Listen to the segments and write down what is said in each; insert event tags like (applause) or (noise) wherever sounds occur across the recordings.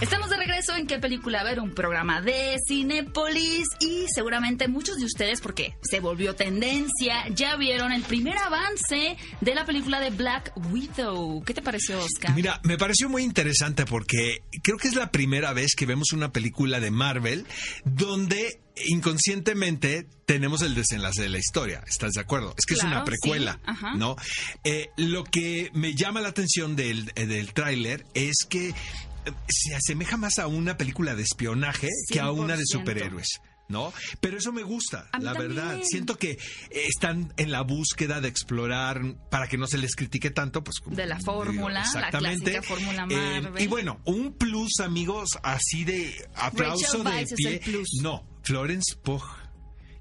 Estamos de regreso en qué película ver, un programa de Cinepolis y seguramente muchos de ustedes, porque se volvió tendencia, ya vieron el primer avance de la película de Black Widow. ¿Qué te pareció, Oscar? Mira, me pareció muy interesante porque creo que es la primera vez que vemos una película de Marvel donde inconscientemente tenemos el desenlace de la historia. ¿Estás de acuerdo? Es que es una precuela, sí, ajá. ¿no? Eh, lo que me llama la atención del, eh, del tráiler es que se asemeja más a una película de espionaje que a una de 100%. superhéroes. ¿No? Pero eso me gusta, la también. verdad. Siento que están en la búsqueda de explorar para que no se les critique tanto, pues como De la fórmula, la exactamente. clásica fórmula Eh, Marvel. y bueno, un plus, amigos, así de aplauso de es pie. el plus. No, Florence Pugh.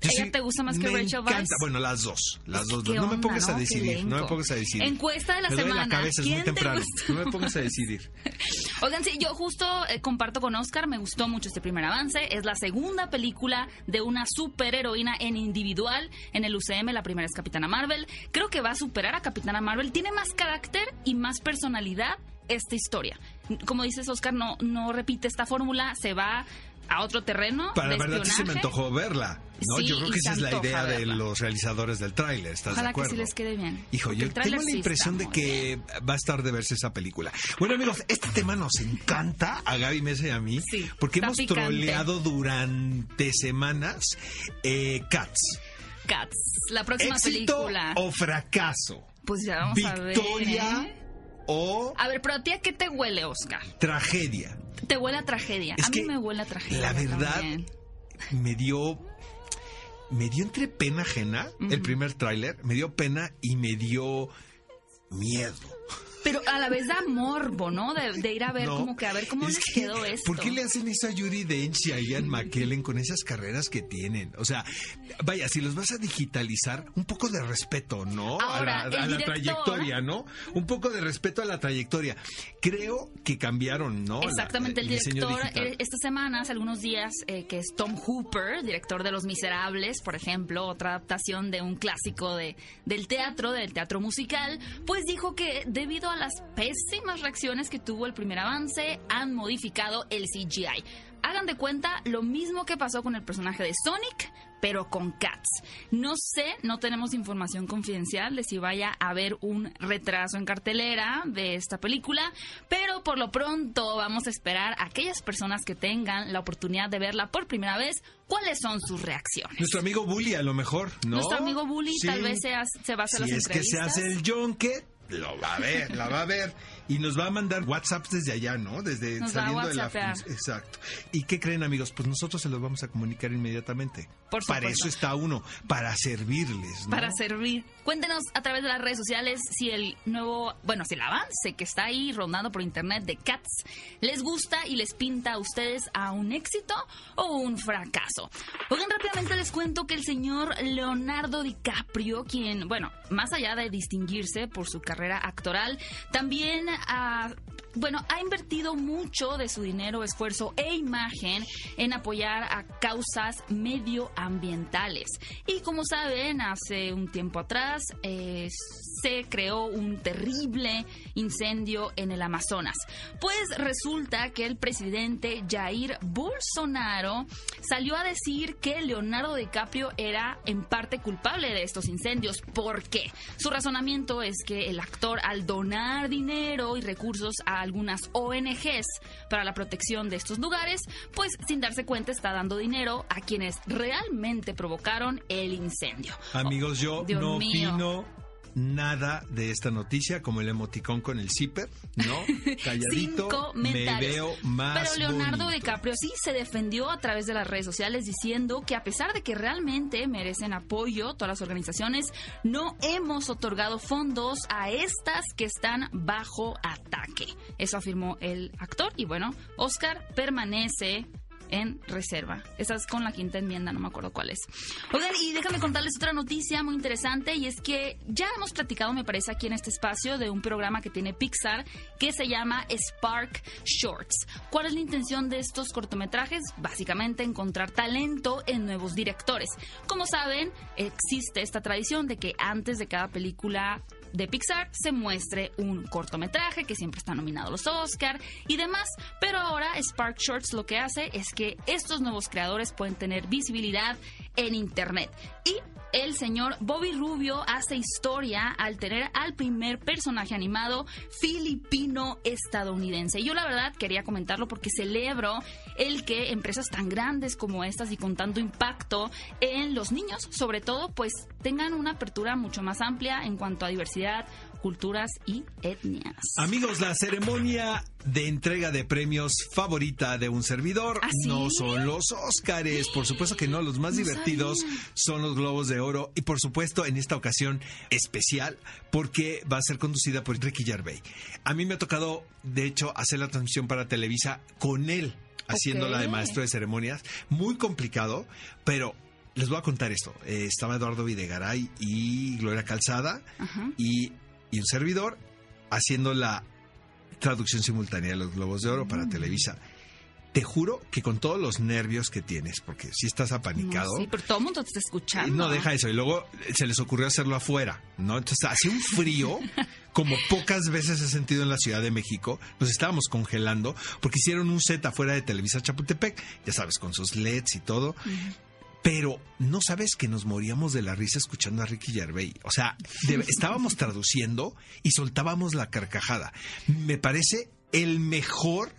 Yo ¿Ella te gusta más que me Rachel encanta. Weisz? Bueno, las dos, las dos. ¿Qué No me onda, pongas a decidir, no me pongas a decidir. Encuesta de la me semana. la cabeza, es ¿Quién muy te temprano. gusta? No me pongas a decidir. (laughs) Oigan, sí, yo justo eh, comparto con Oscar, me gustó mucho este primer avance. Es la segunda película de una superheroína en individual en el UCM. La primera es Capitana Marvel. Creo que va a superar a Capitana Marvel. Tiene más carácter y más personalidad esta historia. Como dices, Oscar, no, no repite esta fórmula, se va a otro terreno. Para de la verdad sí se me antojó verla. ¿no? Sí, yo creo que esa es la idea de los realizadores del tráiler, ¿estás Ojalá de que acuerdo? sí les quede bien. Hijo, Porque yo tengo la impresión de que va a estar de verse esa película. Bueno, amigos, este tema nos encanta a Gaby Mesa y a mí, Sí, porque hemos picante. troleado durante semanas eh, Cats. Cats, la próxima ¿Éxito película. o fracaso? Pues ya vamos a ver. ¿Victoria ¿eh? O A ver, pero a ti a qué te huele, Oscar? tragedia? Te huele a tragedia. Es a mí me huele a tragedia. la verdad, también. me dio me dio entre pena ajena el primer tráiler, me dio pena y me dio miedo. Pero a la vez da morbo, ¿no? De, de ir a ver No, como que a ver cómo es les que, quedó esto. ¿Por qué le hacen eso a Yuri Dench y a Ian McKellen con esas carreras que tienen? O sea, vaya, si los vas a digitalizar, un poco de respeto, ¿no? Ahora, a la, a el la director- trayectoria, ¿no? Un poco de respeto a la trayectoria. Creo que cambiaron, ¿no? La- Exactamente, el director eh, esta semana, hace algunos días, eh, que es Tom Hooper, director de Los Miserables, por ejemplo, otra adaptación de un clásico de, del teatro, del teatro musical, pues dijo que debido a las pésimas reacciones que tuvo el primer avance, han modificado el CGI. Hagan de cuenta lo mismo que pasó con el personaje de Sonic, pero con Cats. No sé, no tenemos información confidencial de si vaya a haber un retraso en cartelera de esta película, pero por lo pronto vamos a esperar a aquellas personas que tengan la oportunidad de verla por primera vez, cuáles son sus reacciones. Nuestro amigo Bully, a lo mejor, ¿no? Nuestro amigo Bully Sí. tal vez se, ha- se va a hacer Si las es que se hace el yonke, lo va a ver, la va a ver. Y nos va a mandar WhatsApps desde allá, ¿no? Desde Nos saliendo de la Exacto. ¿Y qué creen, amigos? Pues nosotros se los vamos a comunicar inmediatamente. Por Para supuesto. eso está uno, para servirles, ¿no? para servir. Cuéntenos a través de las redes sociales si el nuevo, bueno, si el avance que está ahí rondando por internet de Cats les gusta y les pinta a ustedes a un éxito o un fracaso. Oigan, rápidamente les cuento que el señor Leonardo DiCaprio, quien, bueno, más allá de distinguirse por su carrera actoral, también ha bueno, ha invertido mucho de su dinero, esfuerzo e imagen en apoyar a causas medioambientales. Y como saben, hace un tiempo atrás eh, se creó un terrible incendio en el Amazonas. Pues resulta que el presidente Jair Bolsonaro salió a decir que Leonardo DiCaprio era en parte culpable de estos incendios. ¿Por qué? Su razonamiento es que el actor al donar dinero y recursos a algunas ONGs para la protección de estos lugares, pues sin darse cuenta está dando dinero a quienes realmente provocaron el incendio. Amigos, yo no mío. opino nada de esta noticia, como el emoticón con el zipper, ¿no? (laughs) Calladito, me veo más Pero Leonardo bonito. DiCaprio sí se defendió a través de las redes sociales diciendo que a pesar de que realmente merecen apoyo todas las organizaciones, no hemos otorgado fondos a estas que están bajo ataque. Eso afirmó el actor y bueno, Oscar permanece en reserva. Esa es con la quinta enmienda, no me acuerdo cuál es. Oigan, y déjame contarles otra noticia muy interesante y es que ya hemos platicado, me parece, aquí en este espacio de un programa que tiene Pixar que se llama Spark Shorts. ¿Cuál es la intención de estos cortometrajes? Básicamente encontrar talento en nuevos directores. Como saben, existe esta tradición de que antes de cada película de Pixar se muestre un cortometraje que siempre está nominado a los Oscar y demás. Pero ahora Spark Shorts lo que hace es que estos nuevos creadores pueden tener visibilidad en Internet. Y el señor Bobby Rubio hace historia al tener al primer personaje animado filipino-estadounidense. Yo la verdad quería comentarlo porque celebro el que empresas tan grandes como estas y con tanto impacto en los niños, sobre todo, pues tengan una apertura mucho más amplia en cuanto a diversidad, culturas y etnias. Amigos, la ceremonia de entrega de premios favorita de un servidor ¿Ah, sí? no son los Óscares, por supuesto que no, los más No divertidos sabía. son los Globos de Oro y por supuesto en esta ocasión especial porque va a ser conducida por Ricky Gervais. A mí me ha tocado, de hecho, hacer la transmisión para Televisa con él haciéndola de Ok. maestro de ceremonias, muy complicado, pero les voy a contar esto. Eh, estaba Eduardo Videgaray y Gloria Calzada Ajá. y, y un servidor haciendo la traducción simultánea de los Globos de Oro Mm. para Televisa. Te juro que con todos los nervios que tienes, porque si estás apanicado, No, sí, pero todo el mundo te está eh, escuchando. no deja eso. Y luego se les ocurrió hacerlo afuera, ¿no? Entonces hacía un frío (laughs) como pocas veces he sentido en la Ciudad de México. Nos estábamos congelando porque hicieron un set afuera de Televisa Chapultepec, ya sabes, con sus LEDs y todo. Pero no sabes que nos moríamos de la risa escuchando a Ricky Gervais. O sea, de- (laughs) estábamos traduciendo y soltábamos la carcajada. Me parece el mejor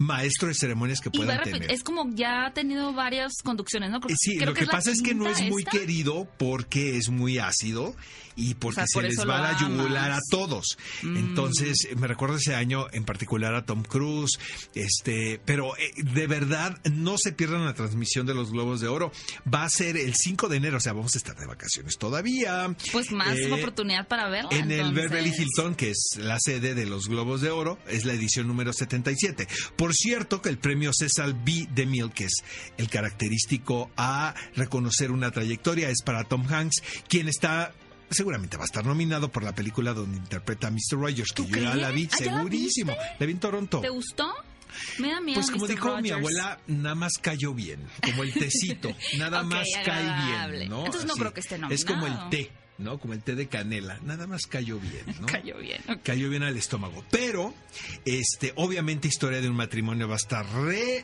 maestro de ceremonias que puedan tener. es como ya ha tenido varias conducciones, ¿no? Creo- Eh, Sí, creo lo que, es pasa es que no es muy esta. querido porque es muy ácido y porque O sea, se por les va la yugular a todos. Mm. Entonces, me recuerdo ese año en particular a Tom Cruise, este, pero eh, de verdad no se pierdan la transmisión de los Globos de Oro. Va a ser el 5 de enero, o sea, vamos a estar de vacaciones todavía. Pues más Eh, oportunidad para verla. en el. Beverly Hilton, que es la sede de los Globos de Oro, es la edición número 77. Por cierto, que el premio César B. DeMille, que es el característico a reconocer una trayectoria, es para Tom Hanks, quien está. Seguramente va a estar nominado por la película donde interpreta a Mr. Rogers, que ¿Tú yo ya la vi? Ah, ¿ya la segurísimo. La vi en Toronto. ¿Te gustó? Me da miedo. Pues como Mr. dijo mi abuela, nada más cayó bien, como el tecito, (laughs) nada más cae bien, ¿no? Entonces no creo que esté Es como el nominado. té, ¿no? Como el té de canela, nada más cayó bien, ¿no? (laughs) Cayó bien. ok. cayó bien al estómago. Pero, este, obviamente, Historia de un matrimonio va a estar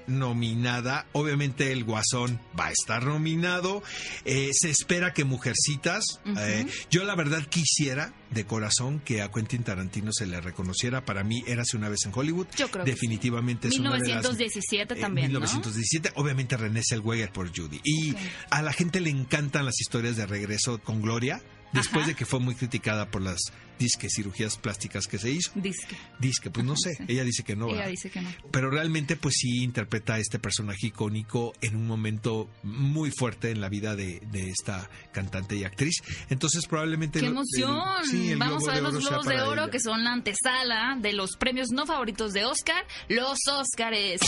renominada. Obviamente, El Guasón va a estar nominado. Eh, se espera que Mujercitas. Eh, yo, la verdad, quisiera de corazón que a Quentin Tarantino se le reconociera. Para mí, Érase una vez en Hollywood. Yo creo que Definitivamente es una de las. 1917 Eh, también, ¿no? 1917, obviamente René Zellweger por Judy. Y a la gente le encantan las historias de regreso con Gloria, después Ajá. de que fue muy criticada por las disque cirugías plásticas que se hizo. Disque. Disque, pues no sé, sí. ella dice que no. Ella ¿verdad? dice que no. Pero realmente pues sí interpreta a este personaje icónico en un momento muy fuerte en la vida de, de esta cantante y actriz. Entonces probablemente... ¡Qué emoción! el- sí, el Vamos a ver los Globos de Oro, ella. que son la antesala de los premios no favoritos de Oscar, los Óscares.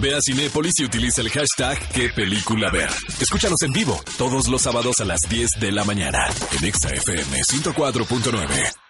Ve a Cinépolis y utiliza el hashtag qué película ver. Escúchanos en vivo todos los sábados a las 10 de la mañana en FM 104.9.